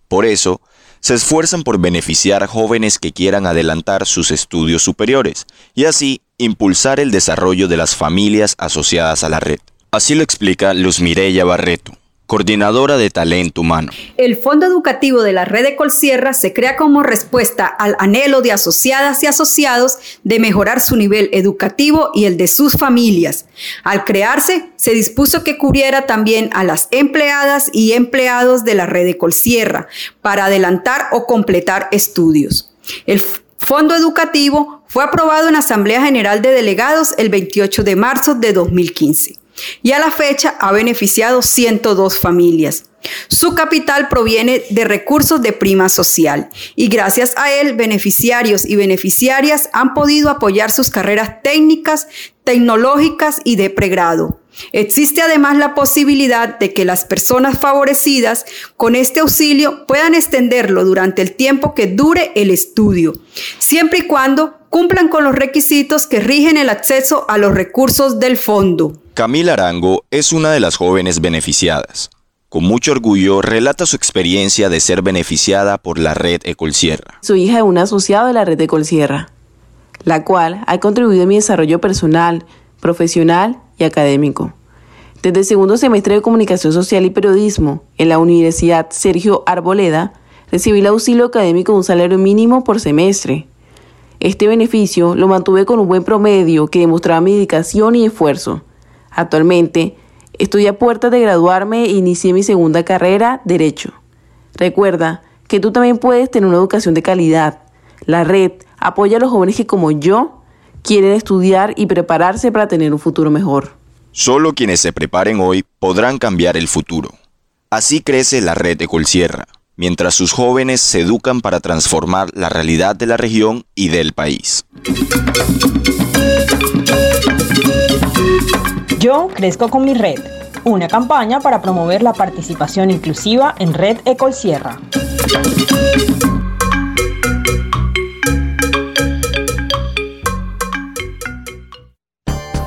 Por eso, se esfuerzan por beneficiar a jóvenes que quieran adelantar sus estudios superiores y así impulsar el desarrollo de las familias asociadas a la red. Así lo explica Luz Mireya Barreto, coordinadora de talento humano. El Fondo Educativo de la Red de Colsierra se crea como respuesta al anhelo de asociadas y asociados de mejorar su nivel educativo y el de sus familias. Al crearse, se dispuso que cubriera también a las empleadas y empleados de la Red de Colsierra para adelantar o completar estudios. El Fondo Educativo fue aprobado en Asamblea General de Delegados el 28 de marzo de 2015 y a la fecha ha beneficiado 102 familias. Su capital proviene de recursos de prima social y gracias a él beneficiarios y beneficiarias han podido apoyar sus carreras técnicas, tecnológicas y de pregrado. Existe además la posibilidad de que las personas favorecidas con este auxilio puedan extenderlo durante el tiempo que dure el estudio, siempre y cuando cumplan con los requisitos que rigen el acceso a los recursos del fondo. Camila Arango es una de las jóvenes beneficiadas. Con mucho orgullo relata su experiencia de ser beneficiada por la red Ecolsierra. Soy hija de un asociado de la red Ecolsierra, la cual ha contribuido a mi desarrollo personal, profesional y académico. Desde el segundo semestre de Comunicación Social y Periodismo en la Universidad Sergio Arboleda, recibí el auxilio académico de un salario mínimo por semestre. Este beneficio lo mantuve con un buen promedio que demostraba mi dedicación y esfuerzo. Actualmente, estoy a puertas de graduarme e inicié mi segunda carrera, Derecho. Recuerda que tú también puedes tener una educación de calidad. La red apoya a los jóvenes que como yo quieren estudiar y prepararse para tener un futuro mejor. Solo quienes se preparen hoy podrán cambiar el futuro. Así crece la red de Colsierra, mientras sus jóvenes se educan para transformar la realidad de la región y del país. Yo crezco con mi red, una campaña para promover la participación inclusiva en Red Ecol Sierra.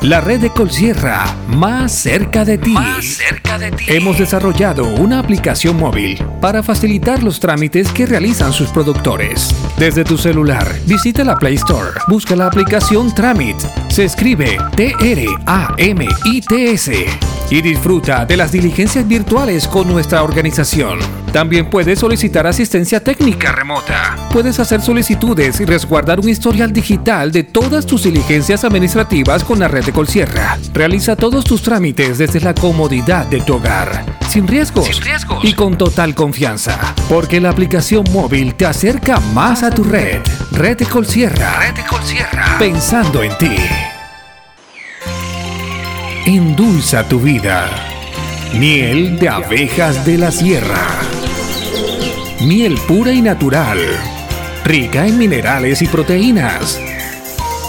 La red de Colsierra, más cerca de ti. Más cerca de ti. Hemos desarrollado una aplicación móvil para facilitar los trámites que realizan sus productores. Desde tu celular, visita la Play Store, busca la aplicación Tramit, se escribe T-R-A-M-I-T-S y disfruta de las diligencias virtuales con nuestra organización. También puedes solicitar asistencia técnica remota. Puedes hacer solicitudes y resguardar un historial digital de todas tus diligencias administrativas con la red de Colsierra. Realiza todos tus trámites desde la comodidad de tu hogar, sin riesgos, sin riesgos. y con total confianza. Porque la aplicación móvil te acerca más a tu red. Red de Colsierra. Red de Colsierra. Pensando en ti. Endulza tu vida. Miel de abejas de la sierra. Miel pura y natural, rica en minerales y proteínas.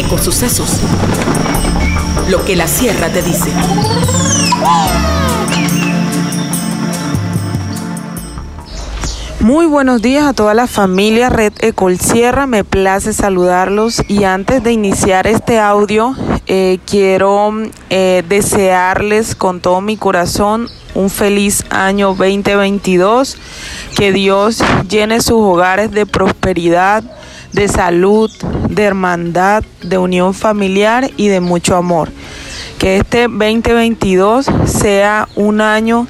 Ecosucesos. Lo que la sierra te dice. Muy buenos días a toda la familia Red Ecol Sierra, me place saludarlos y antes de iniciar este audio eh, quiero eh, desearles con todo mi corazón un feliz año 2022, que Dios llene sus hogares de prosperidad, de salud, de hermandad, de unión familiar y de mucho amor. Que este 2022 sea un año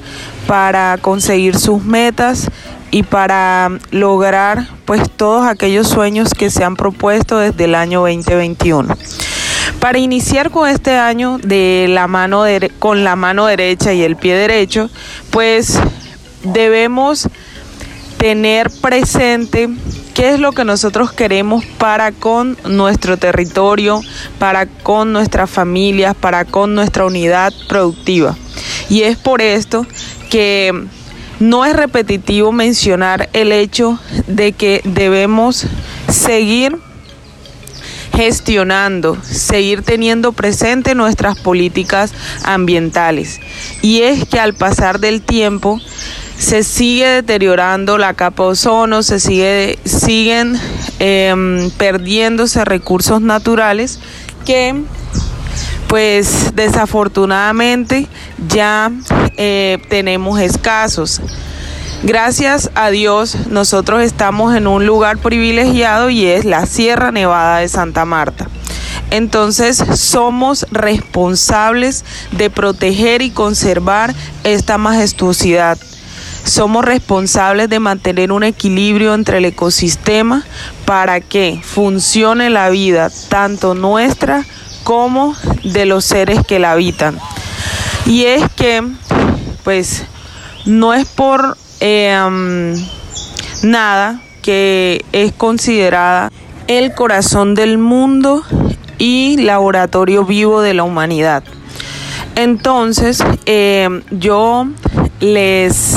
para conseguir sus metas y para lograr pues todos aquellos sueños que se han propuesto desde el año 2021. Para iniciar con este año de la mano con la mano derecha y el pie derecho, pues debemos tener presente qué es lo que nosotros queremos para con nuestro territorio, para con nuestras familias, para con nuestra unidad productiva. Y es por esto que no es repetitivo mencionar el hecho de que debemos seguir gestionando, seguir teniendo presente nuestras políticas ambientales. Y es que al pasar del tiempo se sigue deteriorando la capa ozono, se sigue, siguen em, perdiéndose recursos naturales que pues desafortunadamente ya eh, tenemos escasos. Gracias a Dios nosotros estamos en un lugar privilegiado y es la Sierra Nevada de Santa Marta. Entonces somos responsables de proteger y conservar esta majestuosidad. Somos responsables de mantener un equilibrio entre el ecosistema para que funcione la vida, tanto nuestra como de los seres que la habitan. Y es que, pues, no es por em, nada que es considerada el corazón del mundo y laboratorio vivo de la humanidad. Entonces, em, yo les,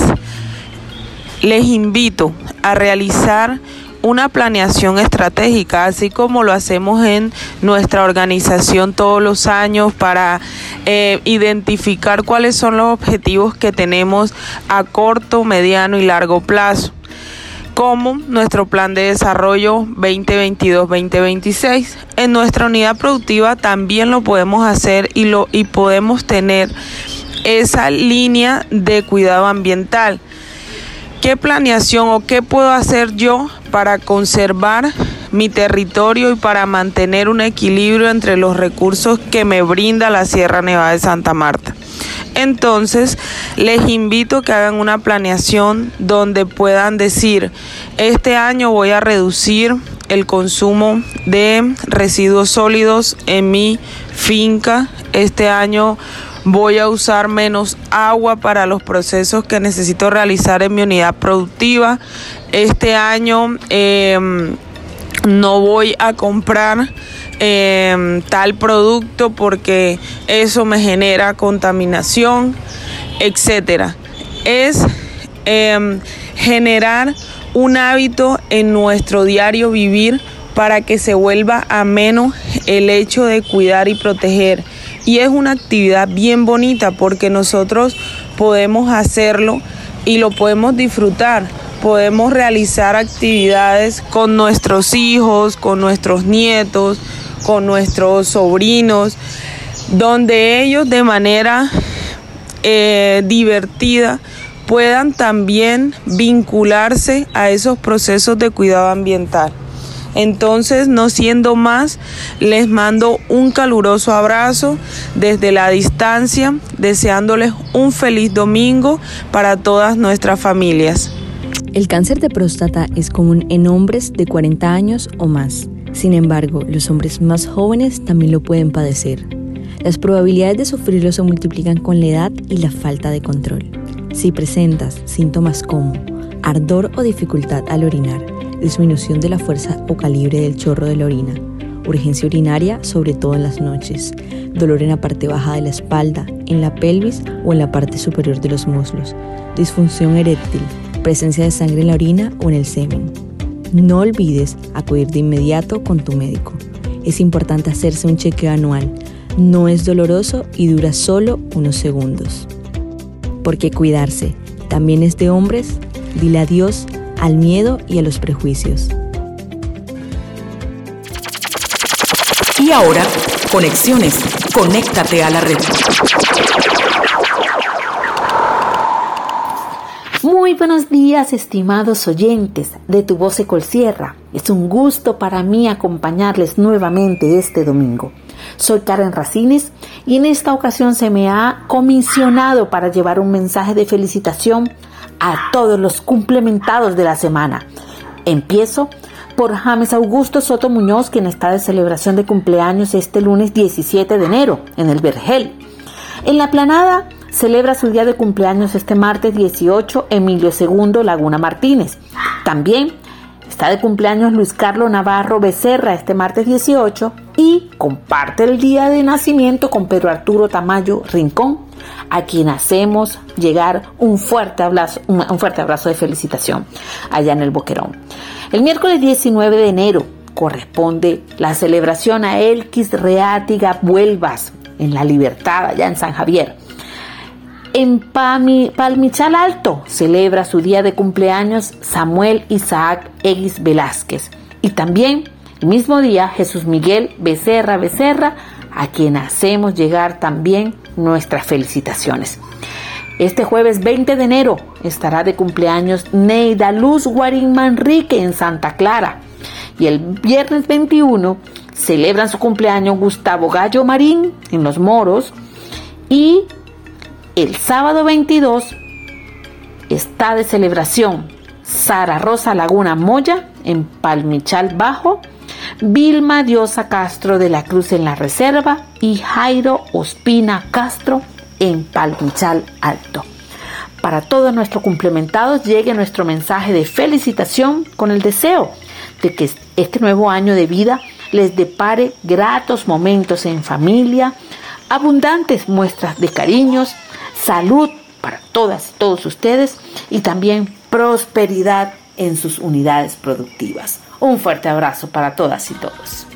les invito a realizar una planeación estratégica, así como lo hacemos en nuestra organización todos los años para eh, identificar cuáles son los objetivos que tenemos a corto, mediano y largo plazo como nuestro plan de desarrollo 2022-2026. En nuestra unidad productiva también lo podemos hacer y, lo, y podemos tener esa línea de cuidado ambiental. ¿Qué planeación o qué puedo hacer yo para conservar mi territorio y para mantener un equilibrio entre los recursos que me brinda la Sierra Nevada de Santa Marta? Entonces, les invito a que hagan una planeación donde puedan decir, este año voy a reducir el consumo de residuos sólidos en mi finca, este año voy a usar menos agua para los procesos que necesito realizar en mi unidad productiva. Este año em, no voy a comprar em, tal producto porque eso me genera contaminación, etcétera. Es em, generar un hábito en nuestro diario vivir para que se vuelva a menos el hecho de cuidar y proteger y es una actividad bien bonita porque nosotros podemos hacerlo y lo podemos disfrutar. Podemos realizar actividades con nuestros hijos, con nuestros nietos, con nuestros sobrinos, donde ellos de manera eh, divertida puedan también vincularse a esos procesos de cuidado ambiental. Entonces, no siendo más, les mando un caluroso abrazo desde la distancia, deseándoles un feliz domingo para todas nuestras familias. El cáncer de próstata es común en hombres de 40 años o más. Sin embargo, los hombres más jóvenes también lo pueden padecer. Las probabilidades de sufrirlo se multiplican con la edad y la falta de control. Si presentas síntomas como ardor o dificultad al orinar, disminución de la fuerza o calibre del chorro de la orina, urgencia urinaria, sobre todo en las noches, dolor en la parte baja de la espalda, en la pelvis o en la parte superior de los muslos, disfunción eréctil, presencia de sangre en la orina o en el semen. No olvides acudir de inmediato con tu médico. Es importante hacerse un chequeo anual. No es doloroso y dura solo unos segundos. Porque cuidarse también es de hombres, dile adiós al miedo y a los prejuicios. Y ahora, conexiones. Conéctate a la red. Muy buenos días, estimados oyentes de Tu Voz Colsierra. Es un gusto para mí acompañarles nuevamente este domingo. Soy Karen Racines y en esta ocasión se me ha comisionado para llevar un mensaje de felicitación a todos los complementados de la semana. Empiezo por James Augusto Soto Muñoz, quien está de celebración de cumpleaños este lunes 17 de enero en el Vergel. En la planada celebra su día de cumpleaños este martes 18 Emilio II Laguna Martínez. También está de cumpleaños Luis Carlos Navarro Becerra este martes 18 y comparte el día de nacimiento con Pedro Arturo Tamayo Rincón a quien hacemos llegar un fuerte abrazo, un, fuerte abrazo de felicitación allá en el Boquerón. El miércoles 19 de enero corresponde la celebración a Elquis Reátiga Vuelvas en La Libertad, allá en San Javier. En Palmichal Alto celebra su día de cumpleaños Samuel Isaac Eguis Velázquez. Y también el mismo día Jesús Miguel Becerra Becerra, a quien hacemos llegar también nuestras felicitaciones. Este jueves 20 de enero estará de cumpleaños Neida Luz Guarín Manrique en Santa Clara. Y el viernes 21 celebran su cumpleaños Gustavo Gallo Marín en Los Moros. Y el sábado 22 está de celebración Sara Rosa Laguna Moya en Palmichal Bajo Vilma Diosa Castro de la Cruz en la Reserva y Jairo Ospina Castro en Palmichal Alto. Para todos nuestros complementados llegue nuestro mensaje de felicitación con el deseo de que este nuevo año de vida les depare gratos momentos en familia, abundantes muestras de cariños, salud para todas y todos ustedes y también prosperidad en sus unidades productivas. Un fuerte abrazo para todas y todos.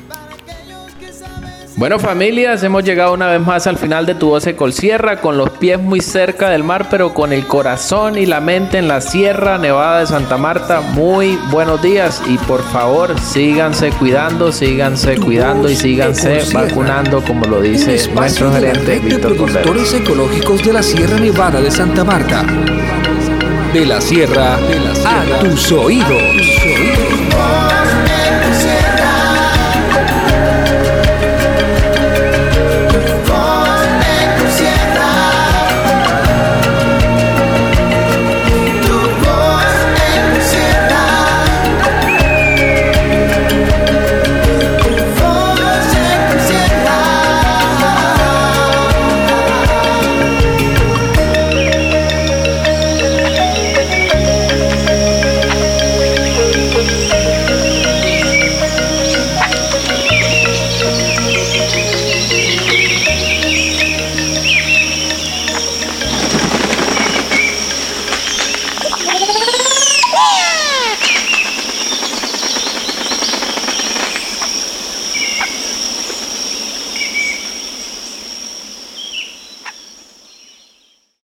Bueno familias, hemos llegado una vez más al final de Tu Voz Colsierra, con los pies muy cerca del mar, pero con el corazón y la mente en la Sierra Nevada de Santa Marta. Muy buenos días y por favor síganse cuidando, síganse cuidando y síganse vacunando como lo dice nuestro gerente Víctor Productores ecológicos de la Sierra Nevada de Santa Marta. De la Sierra, a tus oídos.